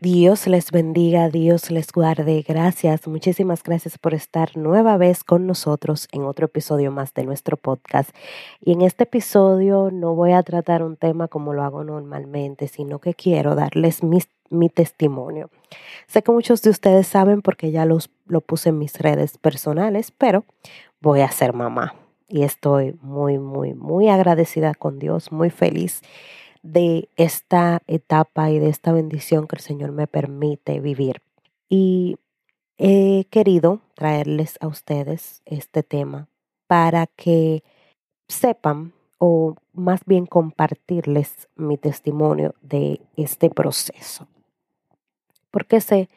Dios les bendiga, Dios les guarde. Gracias, muchísimas gracias por estar nueva vez con nosotros en otro episodio más de nuestro podcast. Y en este episodio no voy a tratar un tema como lo hago normalmente, sino que quiero darles mi, mi testimonio. Sé que muchos de ustedes saben porque ya los, lo puse en mis redes personales, pero voy a ser mamá. Y estoy muy, muy, muy agradecida con Dios, muy feliz de esta etapa y de esta bendición que el Señor me permite vivir. Y he querido traerles a ustedes este tema para que sepan o más bien compartirles mi testimonio de este proceso. Porque sé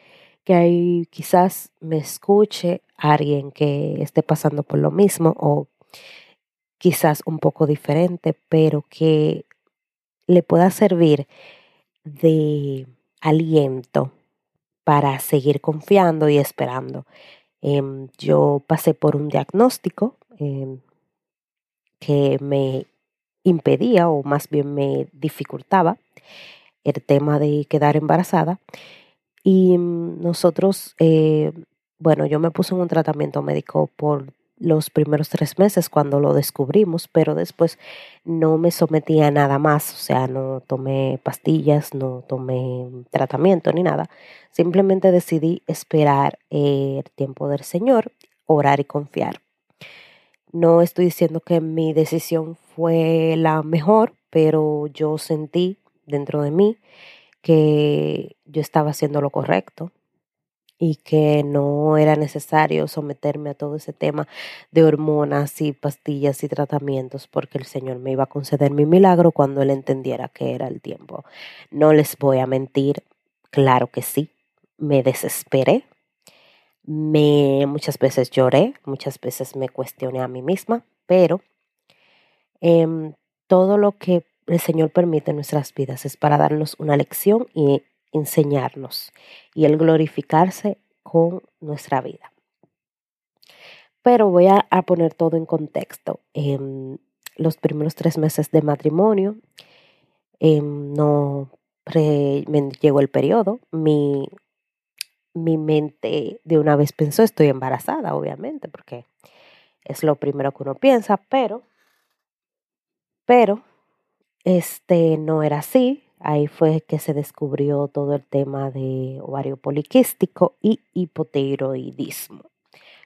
que hay quizás me escuche alguien que esté pasando por lo mismo o quizás un poco diferente, pero que le pueda servir de aliento para seguir confiando y esperando. Em, yo pasé por un diagnóstico em, que me impedía o más bien me dificultaba el tema de quedar embarazada y mm, nosotros, eh, bueno, yo me puse en un tratamiento médico por los primeros tres meses cuando lo descubrimos, pero después no me sometí a nada más, o sea, no tomé pastillas, no tomé tratamiento ni nada. Simplemente decidí esperar el tiempo del Señor, orar y confiar. No estoy diciendo que mi decisión fue la mejor, pero yo sentí dentro de mí que yo estaba haciendo lo correcto, y que no era necesario someterme a todo ese tema de hormonas y pastillas y tratamientos porque el Señor me iba a conceder mi milagro cuando Él entendiera que era el tiempo. No les voy a mentir, claro que sí, me desesperé, me muchas veces lloré, muchas veces me cuestioné a mí misma, pero em, todo lo que el Señor permite en nuestras vidas es para darnos una lección y enseñarnos y el glorificarse con nuestra vida. Pero voy a, poner todo en contexto. En los primeros tres meses de matrimonio em, no llegó el periodo. Mi, mi mente de una vez pensó, estoy embarazada, obviamente, porque es lo primero que uno piensa, pero, pero, este no era así. Ahí fue que se descubrió todo el tema de ovario poliquístico y hipotiroidismo.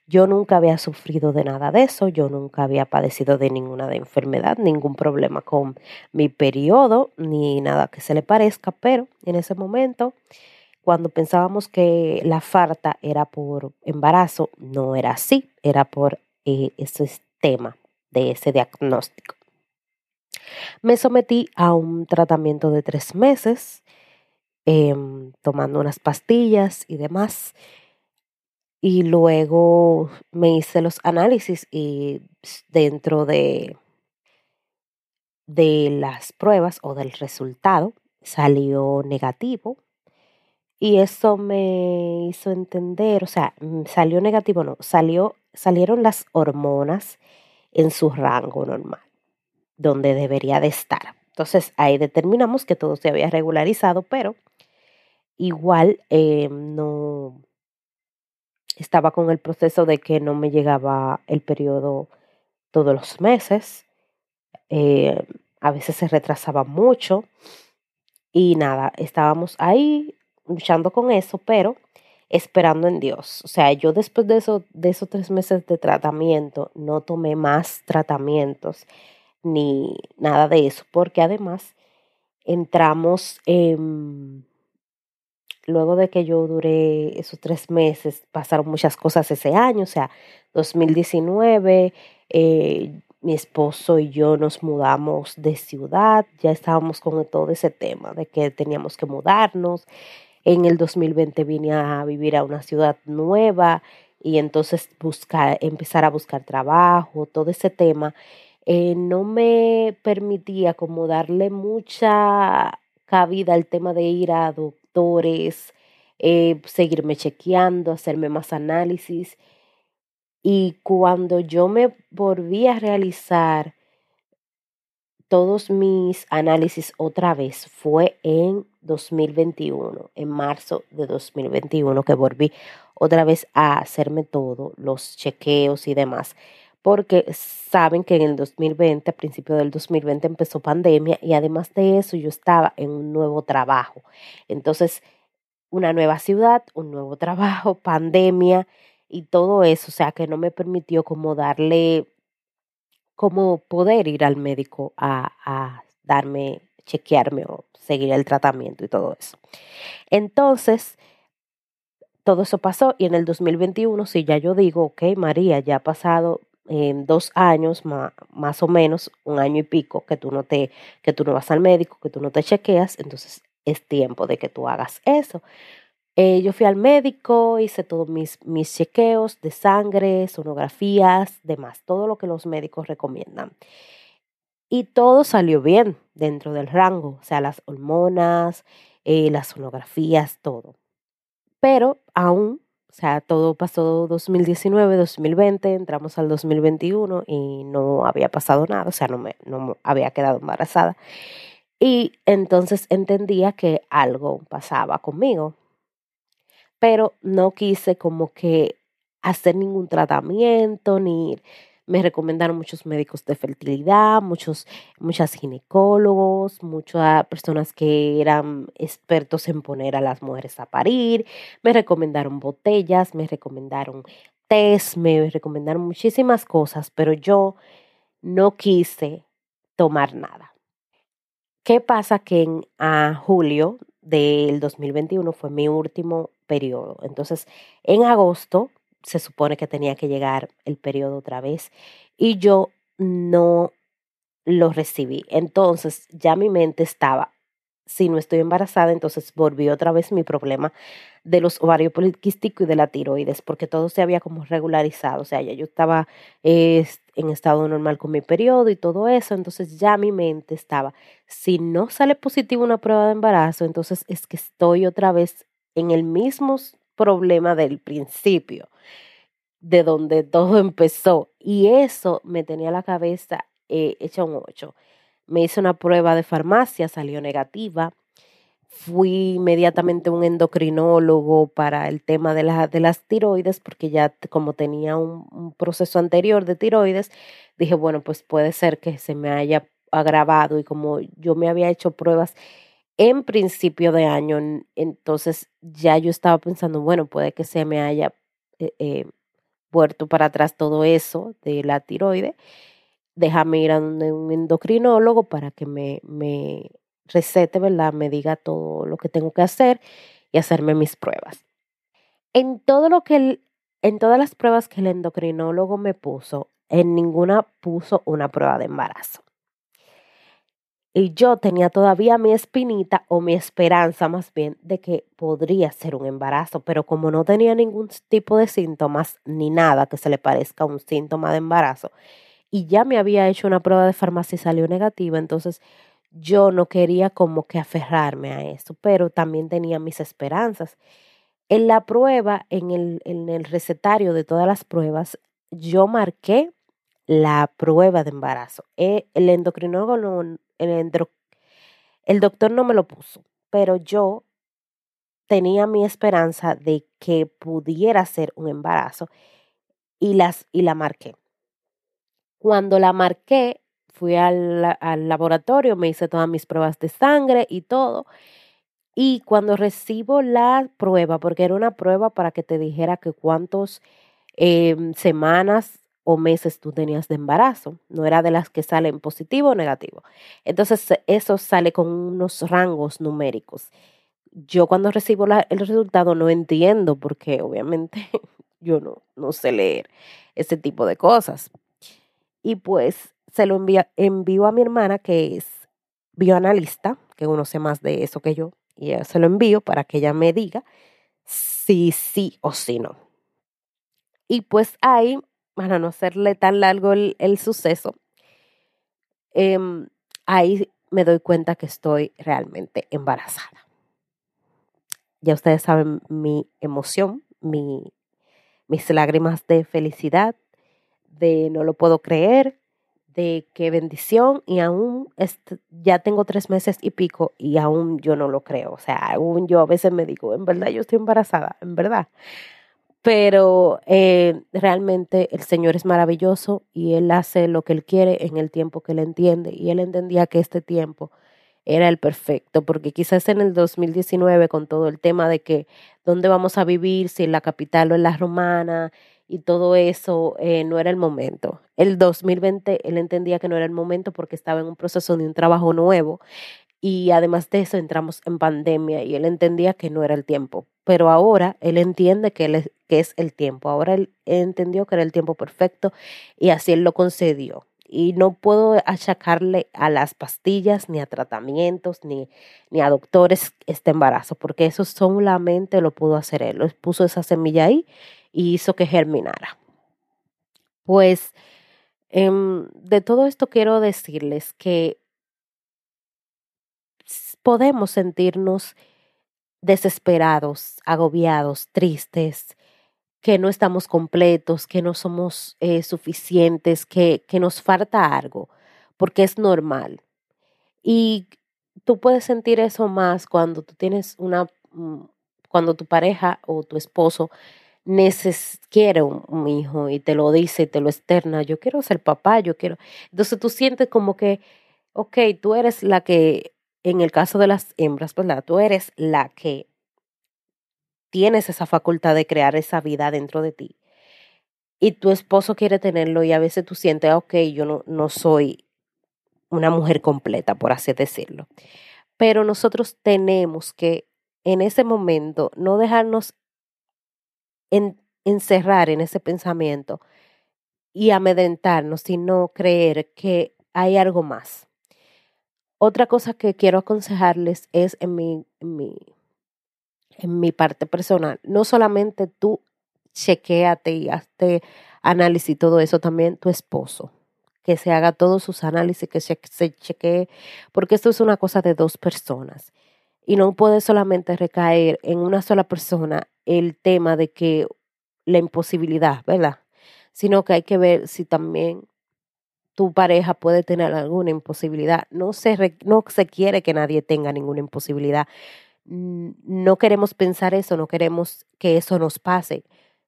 Yo nunca había sufrido de nada de eso, yo nunca había padecido de ninguna de enfermedad, ningún problema con mi periodo, ni nada que se le parezca, pero en ese momento, cuando pensábamos que la falta era por embarazo, no era así, era por eh, ese tema de ese diagnóstico. Me sometí a un tratamiento de tres meses, em, tomando unas pastillas y demás. Y luego me hice los análisis y dentro de, de las pruebas o del resultado salió negativo. Y eso me hizo entender, o sea, mm, salió negativo, no, salió, salieron las hormonas en su rango normal donde debería de estar. Entonces ahí determinamos que todo se había regularizado, pero igual eh, no estaba con el proceso de que no me llegaba el periodo todos los meses. Eh, a veces se retrasaba mucho y nada, estábamos ahí luchando con eso, pero esperando en Dios. O sea, yo después de, eso, de esos tres meses de tratamiento no tomé más tratamientos ni nada de eso, porque además entramos, luego de que yo duré esos tres meses, pasaron muchas cosas ese año, o sea, 2019, eh, mi esposo y yo nos mudamos de ciudad, ya estábamos con todo ese tema de que teníamos que mudarnos. En el 2020 vine a vivir a una ciudad nueva y entonces buscar, empezar a buscar trabajo, todo ese tema. Eh, no me permitía como darle mucha cabida al tema de ir a doctores, eh, seguirme chequeando, hacerme más análisis. Y cuando yo me volví a realizar todos mis análisis otra vez fue en 2021, en marzo de 2021, que volví otra vez a hacerme todo, los chequeos y demás, porque saben que en el 2020, a principio del 2020 empezó pandemia y además de eso yo estaba en un nuevo trabajo. Entonces, una nueva ciudad, un nuevo trabajo, pandemia y todo eso, o sea que no me permitió como darle, como poder ir al médico a, a darme, chequearme o seguir el tratamiento y todo eso. Entonces, todo eso pasó y en el 2021, si ya yo digo, ok, María, ya ha pasado en dos años más, o menos, un año y pico, que tú no te, que tú no vas al médico, que tú no te chequeas, entonces es tiempo de que tú hagas eso. Eh, yo fui al médico, hice todos mis, mis chequeos de sangre, sonografías, demás, todo lo que los médicos recomiendan. Y todo salió bien dentro del rango, o sea, las hormonas, eh, las sonografías, todo. Pero aún, o sea, todo pasó 2019, 2020, entramos al 2021 y no había pasado nada, o sea, no me no había quedado embarazada. Y entonces entendía que algo pasaba conmigo, pero no quise como que hacer ningún tratamiento ni me recomendaron muchos médicos de fertilidad, muchos, muchas ginecólogos, muchas personas que eran expertos en poner a las mujeres a parir, me recomendaron botellas, me recomendaron test, me recomendaron muchísimas cosas, pero yo no quise tomar nada. ¿Qué pasa? Que en julio del 2021 fue mi último periodo. Entonces, en agosto se supone que tenía que llegar el periodo otra vez y yo no lo recibí. Entonces, ya mi mente estaba, si no estoy embarazada, entonces volví otra vez mi problema de los ovarios poliquísticos y de la tiroides, porque todo se había como regularizado, o sea, ya yo estaba en estado normal con mi periodo y todo eso, entonces ya mi mente estaba, si no sale positivo una prueba de embarazo, entonces es que estoy otra vez en el mismo problema del principio, de donde todo empezó, y eso me tenía la cabeza eh, hecha un ocho. Me hice una prueba de farmacia, salió negativa fui inmediatamente a un endocrinólogo para el tema de, de las tiroides, porque ya como tenía un, proceso anterior de tiroides, dije, bueno, pues puede ser que se me haya agravado y como yo me había hecho pruebas en principio de año, entonces ya yo estaba pensando, bueno, puede que se me haya eh, eh, vuelto para atrás todo eso de la tiroide. Déjame ir a un endocrinólogo para que me, me recete, ¿verdad? Me diga todo lo que tengo que hacer y hacerme mis pruebas. En todo lo que en todas las pruebas que el endocrinólogo me puso, en ninguna puso una prueba de embarazo. Y yo tenía todavía mi espinita o mi esperanza más bien de que podría ser un embarazo, pero como no tenía ningún tipo de síntomas ni nada que se le parezca a un síntoma de embarazo, y ya me había hecho una prueba de farmacia y salió negativa, entonces yo no quería como que aferrarme a eso, pero también tenía mis esperanzas. En la prueba, en el, en el recetario de todas las pruebas, yo marqué la prueba de embarazo. Eh, el endocrinólogo, el, el doctor no me lo puso, pero yo tenía mi esperanza de que pudiera ser un embarazo y, las, y la marqué. Cuando la marqué, fui al, al, laboratorio, me hice todas mis pruebas de sangre y todo. Y cuando recibo la prueba, porque era una prueba para que te dijera que cuántas em, semanas o meses tú tenías de embarazo, no era de las que salen positivo o negativo. Entonces eso sale con unos rangos numéricos. Yo cuando recibo el resultado no entiendo porque obviamente yo no, no sé leer ese tipo de cosas. Y pues se lo envío a mi hermana, que es bioanalista, que uno sé más de eso que yo, y se lo envío para que ella me diga si sí o si no. Y pues ahí, para no hacerle tan largo el, suceso, em, ahí me doy cuenta que estoy realmente embarazada. Ya ustedes saben mi emoción, mi, mis lágrimas de felicidad, de no lo puedo creer, de qué bendición y aún ya tengo tres meses y pico y aún yo no lo creo. O sea, aún yo a veces me digo, en verdad yo estoy embarazada, en verdad. Pero eh, realmente el Señor es maravilloso y Él hace lo que Él quiere en el tiempo que Él entiende. Y Él entendía que este tiempo era el perfecto, porque quizás en el 2019 con todo el tema de que dónde vamos a vivir, si en la capital o en la romana y todo eso, eh, no era el momento. El 2020 él entendía que no era el momento porque estaba en un proceso de un trabajo nuevo y además de eso entramos en pandemia y él entendía que no era el tiempo. Pero ahora él entiende que, él es, que es el tiempo. Ahora él entendió que era el tiempo perfecto y así él lo concedió y no puedo achacarle a las pastillas, ni a tratamientos, ni, ni a doctores este embarazo, porque eso solamente lo pudo hacer él. Lo puso esa semilla ahí y hizo que germinara. Pues em, de todo esto quiero decirles que podemos sentirnos desesperados, agobiados, tristes, que no estamos completos, que no somos eh, suficientes, que, que nos falta algo, porque es normal. Y tú puedes sentir eso más cuando tú tienes una, mm, cuando tu pareja o tu esposo neces quiere un, hijo y te lo dice, te lo externa, yo quiero ser papá, yo quiero. Entonces tú sientes como que, ok, tú eres la que, en el caso de las hembras, ¿verdad? Tú eres la que tienes esa facultad de crear esa vida dentro de ti y tu esposo quiere tenerlo y a veces tú sientes, ah, ok, yo no, no soy una mujer completa, por así decirlo. Pero nosotros tenemos que en ese momento no dejarnos encerrar en ese pensamiento y amedrentarnos, sino creer que hay algo más. Otra cosa que quiero aconsejarles es en mi, en mi en mi parte personal, no solamente tú chequéate y hazte análisis y todo eso, también tu esposo, que se haga todos sus análisis, que se, se chequee, porque esto es una cosa de dos personas. Y no puede solamente recaer en una sola persona el tema de que la imposibilidad, ¿verdad? Sino que hay que ver si también tu pareja puede tener alguna imposibilidad. No se, no se quiere que nadie tenga ninguna imposibilidad, no queremos pensar eso, no queremos que eso nos pase.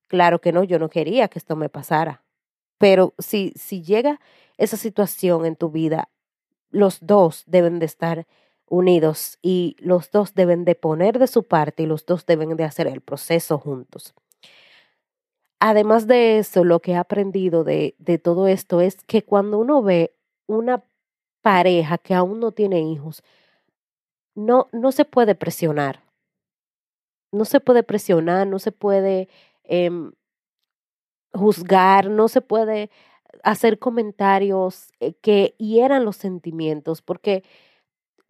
Claro que no, yo no quería que esto me pasara. Pero si, si llega esa situación en tu vida, los dos deben de estar unidos y los dos deben de poner de su parte y los dos deben de hacer el proceso juntos. Además de eso, lo que he aprendido de, de todo esto es que cuando uno ve una pareja que aún no tiene hijos, no, no se puede presionar. No se puede presionar, no se puede em, juzgar, no se puede hacer comentarios eh, que hieran los sentimientos, porque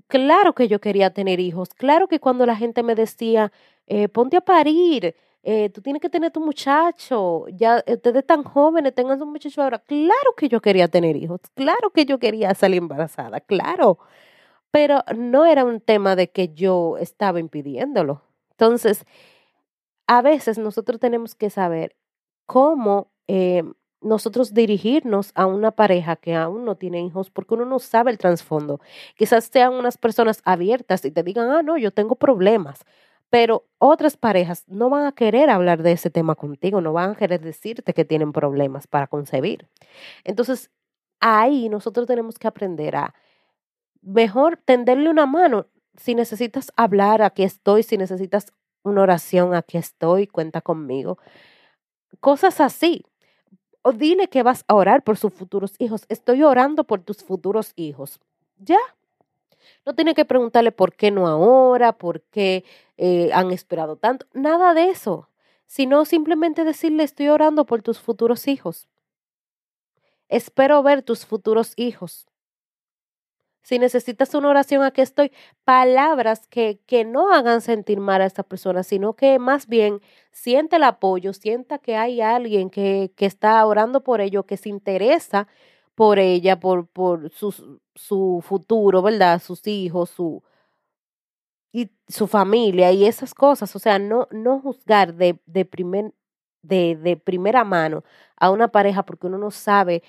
claro que yo quería tener hijos, claro que cuando la gente me decía, eh, ponte a parir, eh, tú tienes que tener tu muchacho, ya ustedes tan jóvenes, tengan un muchacho ahora, claro que yo quería tener hijos, claro que yo quería salir embarazada, claro, pero no era un tema de que yo estaba impidiéndolo. Entonces, a veces nosotros tenemos que saber cómo eh, nosotros dirigirnos a una pareja que aún no tiene hijos porque uno no sabe el trasfondo. Quizás sean unas personas abiertas y te digan, ah, no, yo tengo problemas. Pero otras parejas no van a querer hablar de ese tema contigo, no van a querer decirte que tienen problemas para concebir. Entonces, ahí nosotros tenemos que aprender a mejor tenderle una mano. Si necesitas hablar, aquí estoy. Si necesitas una oración, aquí estoy, cuenta conmigo. Cosas así. O dile que vas a orar por sus futuros hijos. Estoy orando por tus futuros hijos. Ya. No tiene que preguntarle por qué no ahora, por qué eh, han esperado tanto. Nada de eso. Sino simplemente decirle estoy orando por tus futuros hijos. Espero ver tus futuros hijos. Si necesitas una oración, aquí estoy. Palabras que, que no hagan sentir mal a esta persona, sino que más bien siente el apoyo, sienta que hay alguien que, que está orando por ello, que se interesa por ella, por, por su, su futuro, ¿verdad? Sus hijos, su, y su familia y esas cosas. O sea, no, no juzgar de, de, primer, de, de primera mano a una pareja porque uno no sabe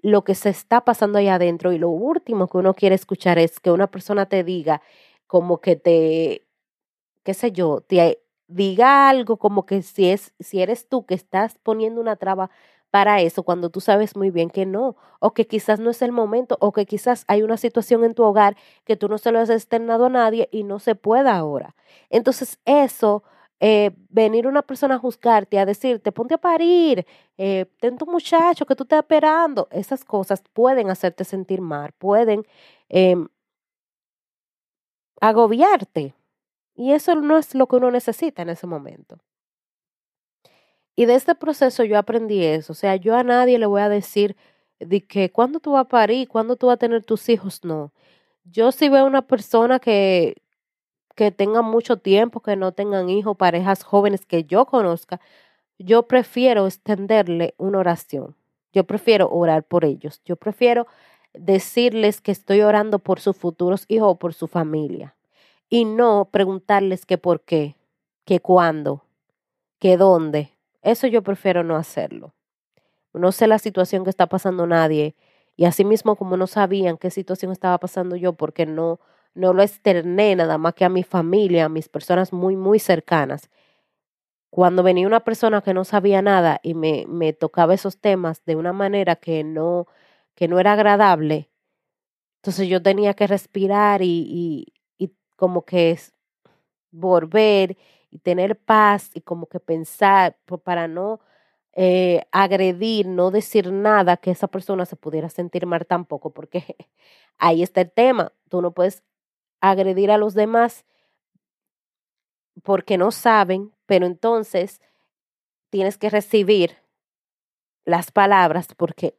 lo que se está pasando ahí adentro y lo último que uno quiere escuchar es que una persona te diga como que te, qué sé yo, te diga algo como que si es si eres tú que estás poniendo una traba para eso cuando tú sabes muy bien que no, o que quizás no es el momento, o que quizás hay una situación en tu hogar que tú no se lo has externado a nadie y no se pueda ahora. Entonces eso eh, venir una persona a juzgarte, a decirte, ponte a parir, eh, ten tu muchacho que tú estás esperando, esas cosas pueden hacerte sentir mal, pueden em, agobiarte. Y eso no es lo que uno necesita en ese momento. Y de este proceso yo aprendí eso. O sea, yo a nadie le voy a decir de que cuándo tú vas a parir, cuándo tú vas a tener tus hijos, no. Yo si veo una persona que, que tengan mucho tiempo, que no tengan hijos, parejas jóvenes que yo conozca, yo prefiero extenderle una oración. Yo prefiero orar por ellos. Yo prefiero decirles que estoy orando por sus futuros hijos o por su familia. Y no preguntarles que por qué, que cuándo, que dónde. Eso yo prefiero no hacerlo. No sé la situación que está pasando nadie. Y así mismo como no sabían qué situación estaba pasando yo, porque no no lo externé nada más que a mi familia, a mis personas muy, muy cercanas. Cuando venía una persona que no sabía nada y me, me tocaba esos temas de una manera que no, que no era agradable, entonces yo tenía que respirar y, y, y como que volver y tener paz y como que pensar para no eh, agredir, no decir nada que esa persona se pudiera sentir mal tampoco, porque ahí está el tema. Tú no puedes agredir a los demás porque no saben, pero entonces tienes que recibir las palabras porque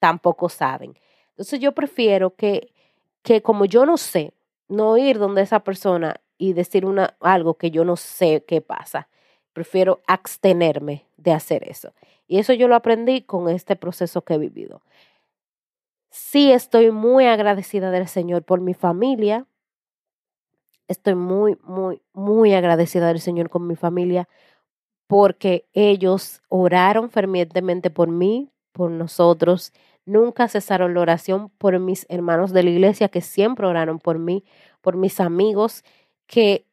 tampoco saben. Entonces yo prefiero que, que como yo no sé, no ir donde esa persona y decir una, algo que yo no sé qué pasa. Prefiero abstenerme de hacer eso. Y eso yo lo aprendí con este proceso que he vivido. Sí estoy muy agradecida del Señor por mi familia. Estoy muy, muy, muy agradecida del Señor con mi familia porque ellos oraron fervientemente por mí, por nosotros. Nunca cesaron la oración por mis hermanos de la iglesia que siempre oraron por mí, por mis amigos que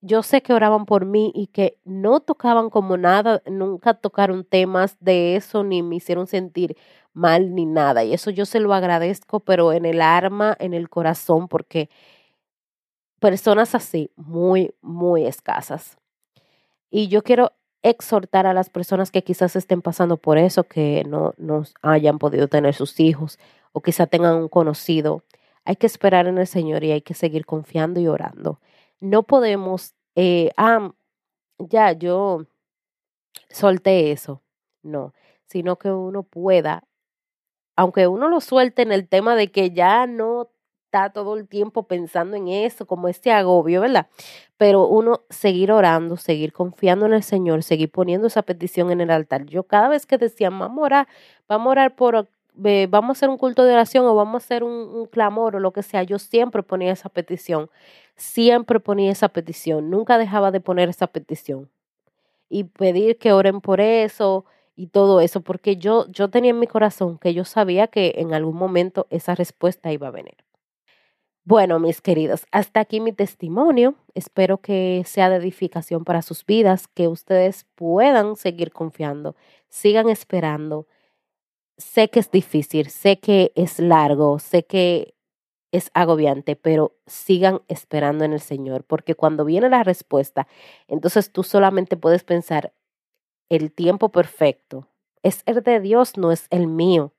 yo sé que oraban por mí y que no tocaban como nada, nunca tocaron temas de eso ni me hicieron sentir mal ni nada. Y eso yo se lo agradezco, pero en el alma, en el corazón, porque personas así, muy, muy escasas. Y yo quiero exhortar a las personas que quizás estén pasando por eso, que no, no hayan podido tener sus hijos o quizá tengan un conocido. Hay que esperar en el Señor y hay que seguir confiando y orando. No podemos, eh, ah, ya yo solté eso. No, sino que uno pueda aunque uno lo suelte en el tema de que ya no está todo el tiempo pensando en eso, como este agobio, ¿verdad? Pero uno seguir orando, seguir confiando en el Señor, seguir poniendo esa petición en el altar. Yo cada vez que decía, vamos a orar, vamos a orar por, vamos a hacer un culto de oración o vamos a hacer un clamor o lo que sea, yo siempre ponía esa petición, siempre ponía esa petición, nunca dejaba de poner esa petición y pedir que oren por eso, y todo eso, porque yo, yo tenía en mi corazón que yo sabía que en algún momento esa respuesta iba a venir. Bueno, mis queridos, hasta aquí mi testimonio. Espero que sea de edificación para sus vidas, que ustedes puedan seguir confiando, sigan esperando. Sé que es difícil, sé que es largo, sé que es agobiante, pero sigan esperando en el Señor, porque cuando viene la respuesta, entonces tú solamente puedes pensar, el tiempo perfecto es el de Dios, no es el mío.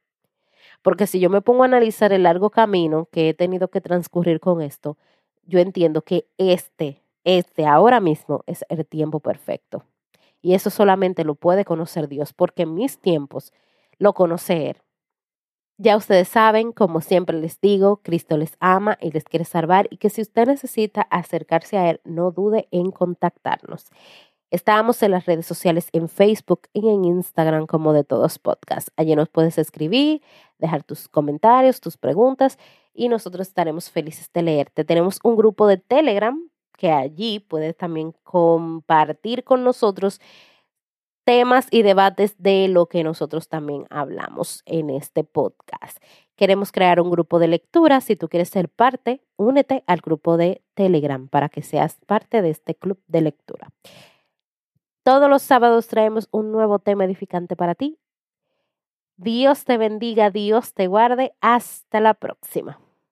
Porque si yo me pongo a analizar el largo camino que he tenido que transcurrir con esto, yo entiendo que este, este ahora mismo es el tiempo perfecto. Y eso solamente lo puede conocer Dios, porque mis tiempos lo conoce Él. Ya ustedes saben, como siempre les digo, Cristo les ama y les quiere salvar y que si usted necesita acercarse a Él, no dude en contactarnos. Estábamos en las redes sociales en Facebook y en Instagram como de todos podcasts. Allí nos puedes escribir, dejar tus comentarios, tus preguntas y nosotros estaremos felices de leerte. Tenemos un grupo de Telegram que allí puedes también compartir con nosotros temas y debates de lo que nosotros también hablamos en este podcast. Queremos crear un grupo de lectura. Si tú quieres ser parte, únete al grupo de Telegram para que seas parte de este club de lectura. Todos los sábados traemos un nuevo tema edificante para ti. Dios te bendiga, Dios te guarde. Hasta la próxima.